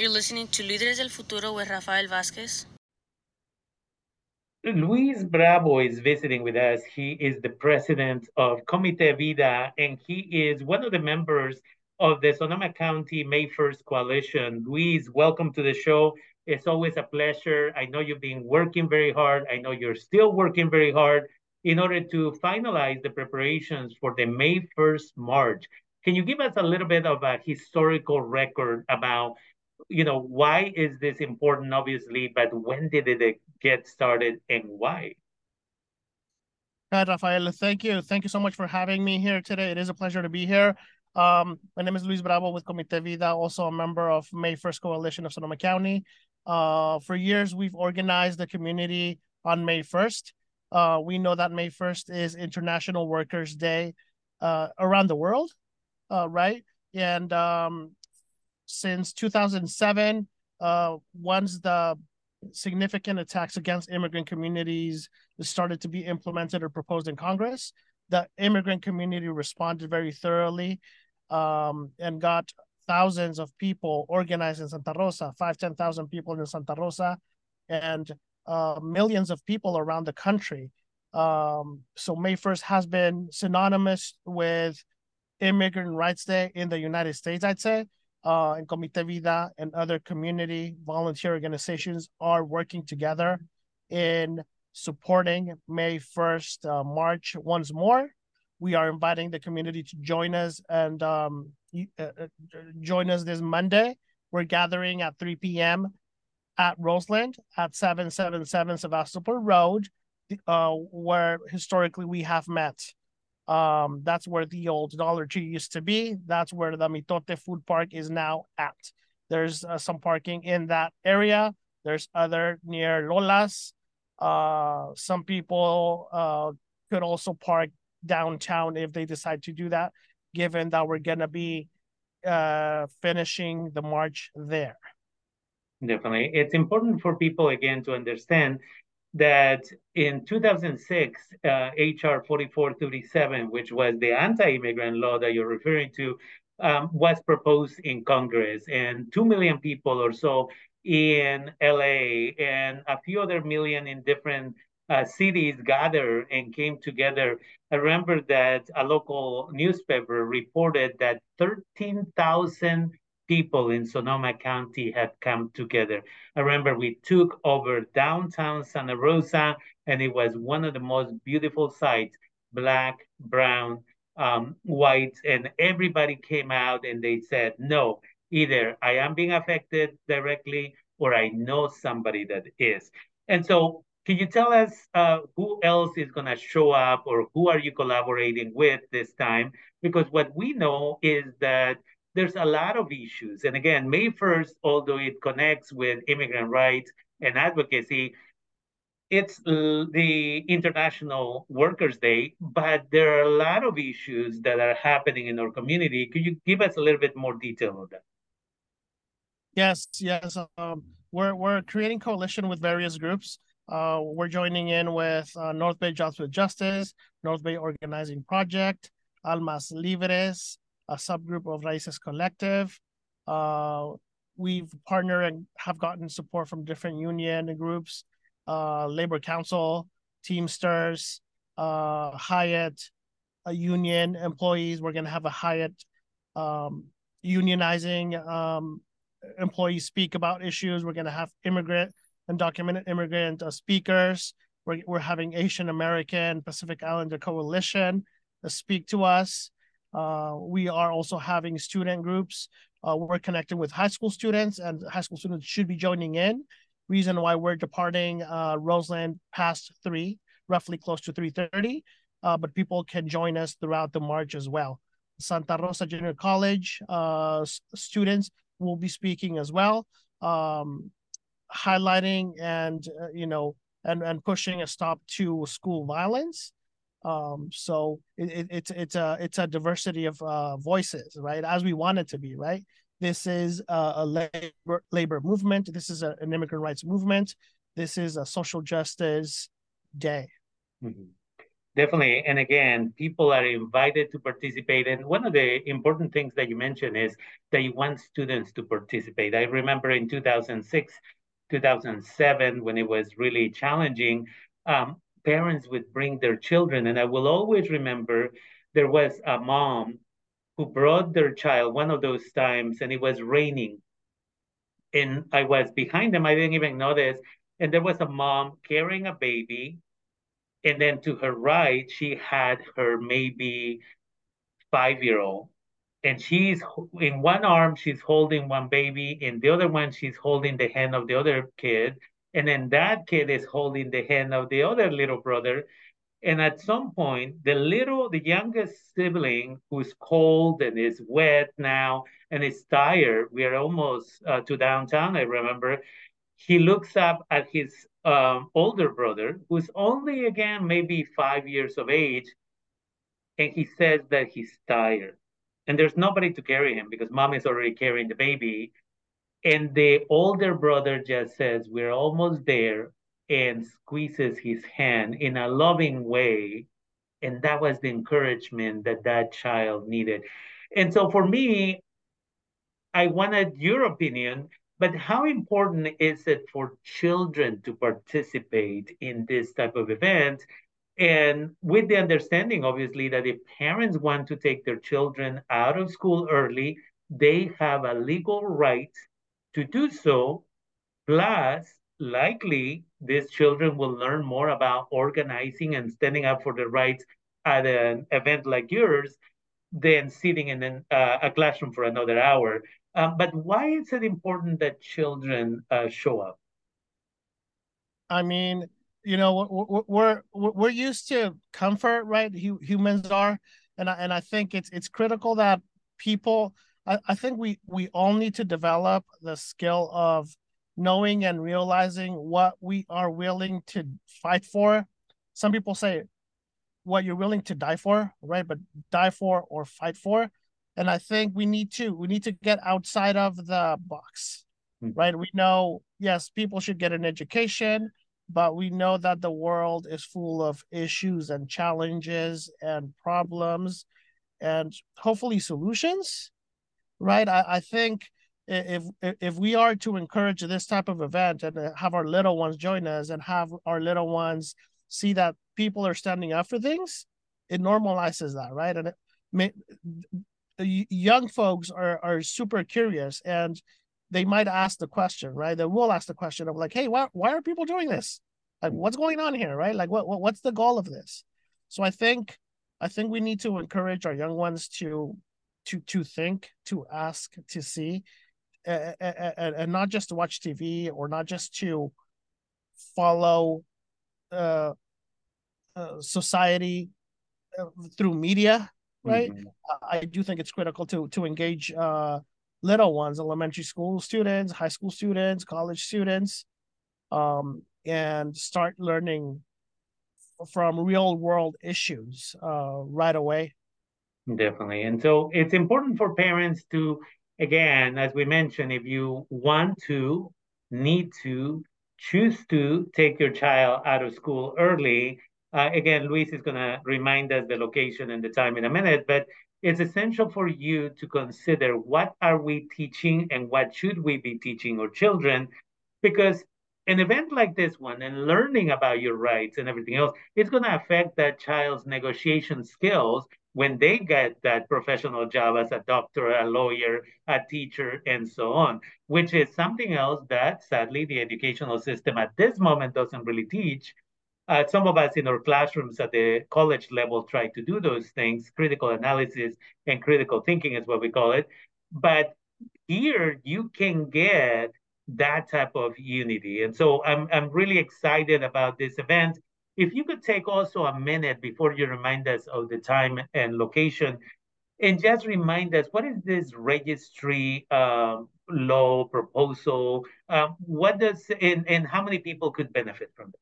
You're listening to Líderes del Futuro with Rafael Vázquez. Luis Bravo is visiting with us. He is the president of Comite Vida, and he is one of the members of the Sonoma County May 1st Coalition. Luis, welcome to the show. It's always a pleasure. I know you've been working very hard. I know you're still working very hard in order to finalize the preparations for the May 1st March. Can you give us a little bit of a historical record about you know, why is this important, obviously, but when did it get started and why? Hi, Rafael. Thank you. Thank you so much for having me here today. It is a pleasure to be here. Um, my name is Luis Bravo with Comite Vida, also a member of May 1st Coalition of Sonoma County. Uh, for years, we've organized the community on May 1st. Uh, we know that May 1st is International Workers' Day uh, around the world, uh, right? And um, since 2007, uh, once the significant attacks against immigrant communities started to be implemented or proposed in Congress, the immigrant community responded very thoroughly um, and got thousands of people organized in Santa Rosa, five, 10,000 people in Santa Rosa, and uh, millions of people around the country. Um, so May 1st has been synonymous with Immigrant Rights Day in the United States, I'd say uh, and Comite Vida and other community volunteer organizations are working together in supporting May 1st uh, March once more. We are inviting the community to join us and um, uh, uh, join us this Monday. We're gathering at 3 p.m. at Roseland at 777 Sebastopol Road, uh, where historically we have met. Um, that's where the old Dollar Tree used to be. That's where the Mitote Food Park is now at. There's uh, some parking in that area. There's other near Lola's. Uh, some people uh, could also park downtown if they decide to do that, given that we're gonna be uh, finishing the march there. Definitely, it's important for people again to understand that in 2006, uh, HR 4437, which was the anti-immigrant law that you're referring to, um, was proposed in Congress, and two million people or so in LA, and a few other million in different uh, cities gathered and came together. I remember that a local newspaper reported that 13,000 people in Sonoma County had come together. I remember we took over downtown Santa Rosa, and it was one of the most beautiful sights black, brown, um, white, and everybody came out and they said, no, either I am being affected directly or I know somebody that is. And so, can you tell us uh, who else is going to show up or who are you collaborating with this time? Because what we know is that there's a lot of issues. And again, May 1st, although it connects with immigrant rights and advocacy, it's the International Workers' Day, but there are a lot of issues that are happening in our community. Could you give us a little bit more detail on that? Yes, yes. Um, we're we're creating coalition with various groups. Uh, we're joining in with uh, North Bay Jobs with Justice, North Bay Organizing Project, Almas Libres, a subgroup of Raices Collective. Uh, we've partnered and have gotten support from different union groups, uh, Labor Council, Teamsters, uh, Hyatt, union employees. We're going to have a Hyatt um, unionizing um, employees speak about issues. We're going to have immigrant undocumented immigrant uh, speakers. We're, we're having Asian American Pacific Islander Coalition speak to us. Uh, we are also having student groups. Uh, we're connecting with high school students, and high school students should be joining in. Reason why we're departing uh, Roseland past three, roughly close to three thirty, uh, but people can join us throughout the march as well. Santa Rosa Junior College uh, students will be speaking as well, um, highlighting and uh, you know and and pushing a stop to school violence um, so it, it, it's it's a it's a diversity of uh, voices, right? As we want it to be, right? This is a, a labor labor movement. This is a, an immigrant rights movement. This is a social justice day. Mm-hmm. Definitely. And again, people are invited to participate. And one of the important things that you mentioned is that you want students to participate. I remember in 2006, 2007, when it was really challenging, um, parents would bring their children. And I will always remember there was a mom who brought their child one of those times, and it was raining. And I was behind them, I didn't even notice. And there was a mom carrying a baby. And then to her right, she had her maybe five year old and she's in one arm she's holding one baby in the other one she's holding the hand of the other kid and then that kid is holding the hand of the other little brother and at some point the little the youngest sibling who's cold and is wet now and is tired we are almost uh, to downtown i remember he looks up at his um, older brother who's only again maybe five years of age and he says that he's tired and there's nobody to carry him because mom is already carrying the baby. And the older brother just says, We're almost there, and squeezes his hand in a loving way. And that was the encouragement that that child needed. And so for me, I wanted your opinion, but how important is it for children to participate in this type of event? And with the understanding, obviously, that if parents want to take their children out of school early, they have a legal right to do so. Plus, likely, these children will learn more about organizing and standing up for their rights at an event like yours than sitting in an, uh, a classroom for another hour. Um, but why is it important that children uh, show up? I mean, you know we're we're we're used to comfort right humans are and I, and I think it's it's critical that people I, I think we we all need to develop the skill of knowing and realizing what we are willing to fight for. Some people say what you're willing to die for right? But die for or fight for. And i think we need to we need to get outside of the box mm-hmm. right? We know yes people should get an education but we know that the world is full of issues and challenges and problems and hopefully solutions right i, I think if if we are to encourage this type of event and uh, have our little ones join us and have our little ones see that people are standing up for things it normalizes that right and it young folks are are super curious and they might ask the question, right? They will ask the question of like, hey, why why are people doing this? Like, what's going on here, right? Like, what, what what's the goal of this? So I think I think we need to encourage our young ones to to to think, to ask, to see, and, and, and not just to watch TV or not just to follow uh, uh society uh, through media right mm-hmm. i do think it's critical to to engage uh little ones, elementary school students, high school students, college students, um, and start learning from real world issues uh, right away. Definitely. And so it's important for parents to, again, as we mentioned, if you want to, need to, choose to take your child out of school early, uh, again, Luis is going to remind us the location and the time in a minute, but it's essential for you to consider what are we teaching and what should we be teaching our children because an event like this one and learning about your rights and everything else it's going to affect that child's negotiation skills when they get that professional job as a doctor a lawyer a teacher and so on which is something else that sadly the educational system at this moment doesn't really teach uh, some of us in our classrooms at the college level try to do those things. Critical analysis and critical thinking is what we call it. But here you can get that type of unity. And so I'm, I'm really excited about this event. If you could take also a minute before you remind us of the time and location, and just remind us what is this registry um, law proposal? Um, what does and, and how many people could benefit from this?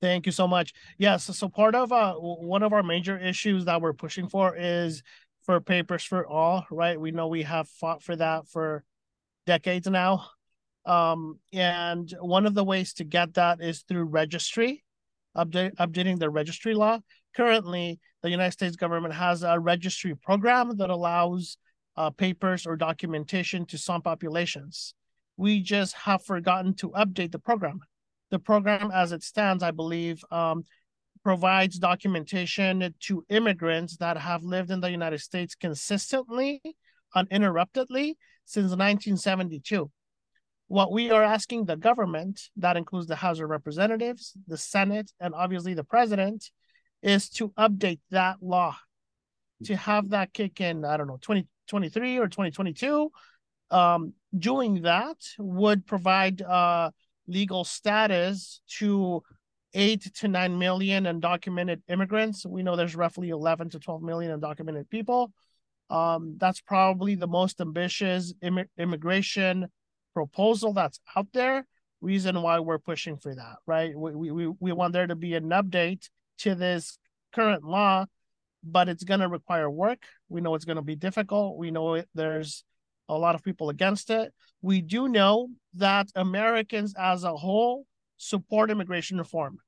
Thank you so much. Yes, so, part of uh one of our major issues that we're pushing for is for papers for all, right? We know we have fought for that for decades now. Um, and one of the ways to get that is through registry. update, updating the registry law. Currently, the United States government has a registry program that allows uh, papers or documentation to some populations. We just have forgotten to update the program. The program, as it stands, I believe, um, provides documentation to immigrants that have lived in the United States consistently, uninterruptedly since 1972. What we are asking the government, that includes the House of Representatives, the Senate, and obviously the president, is to update that law to have that kick in, I don't know, 2023 or 2022. Um, doing that would provide uh, legal status to eight to nine million undocumented immigrants. We know there's roughly 11 to 12 million undocumented people. Um, that's probably the most ambitious Im- immigration proposal that's out there. Reason why we're pushing for that, right? We, we, we want there to be an update to this current law, but it's going to require work. We know it's going to be difficult. We know it, there's a lot of people against it. We do know that Americans as a whole support immigration reform.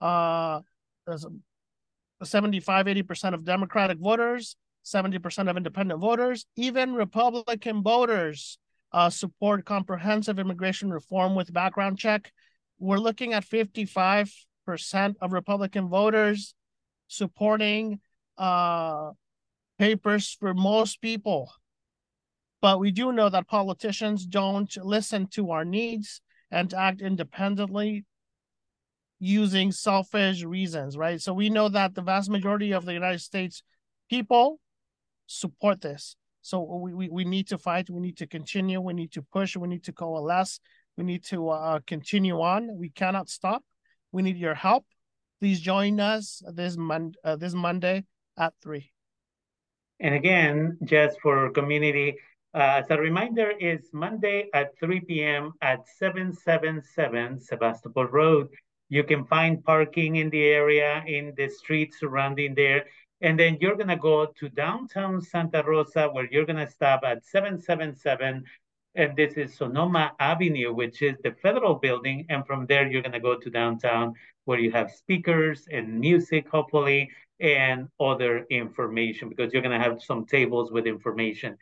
Uh, 75, 80% of Democratic voters, 70% of independent voters, even Republican voters uh, support comprehensive immigration reform with background check. We're looking at 55% of Republican voters supporting uh, papers for most people. But we do know that politicians don't listen to our needs and act independently using selfish reasons, right? So we know that the vast majority of the United States people support this. So we, we, we need to fight, we need to continue, we need to push, we need to coalesce, we need to uh, continue on. We cannot stop. We need your help. Please join us this, mon- uh, this Monday at 3. And again, just for community, uh, as a reminder, is Monday at 3 p.m. at 777 Sebastopol Road. You can find parking in the area, in the streets surrounding there. And then you're going to go to downtown Santa Rosa, where you're going to stop at 777. And this is Sonoma Avenue, which is the federal building. And from there, you're going to go to downtown, where you have speakers and music, hopefully, and other information, because you're going to have some tables with information.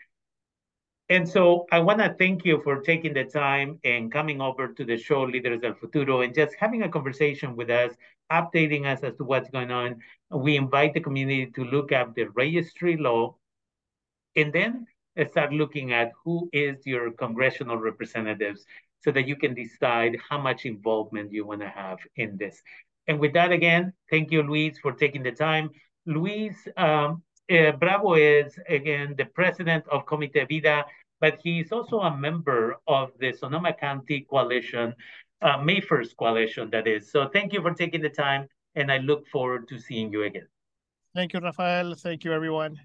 And so I want to thank you for taking the time and coming over to the show, Leaders del Futuro, and just having a conversation with us, updating us as to what's going on. We invite the community to look at the registry law and then start looking at who is your congressional representatives so that you can decide how much involvement you want to have in this. And with that, again, thank you, Luis, for taking the time. Luis um, uh, Bravo is, again, the president of Comite Vida but he's also a member of the Sonoma County Coalition, uh, May 1st Coalition, that is. So thank you for taking the time, and I look forward to seeing you again. Thank you, Rafael. Thank you, everyone.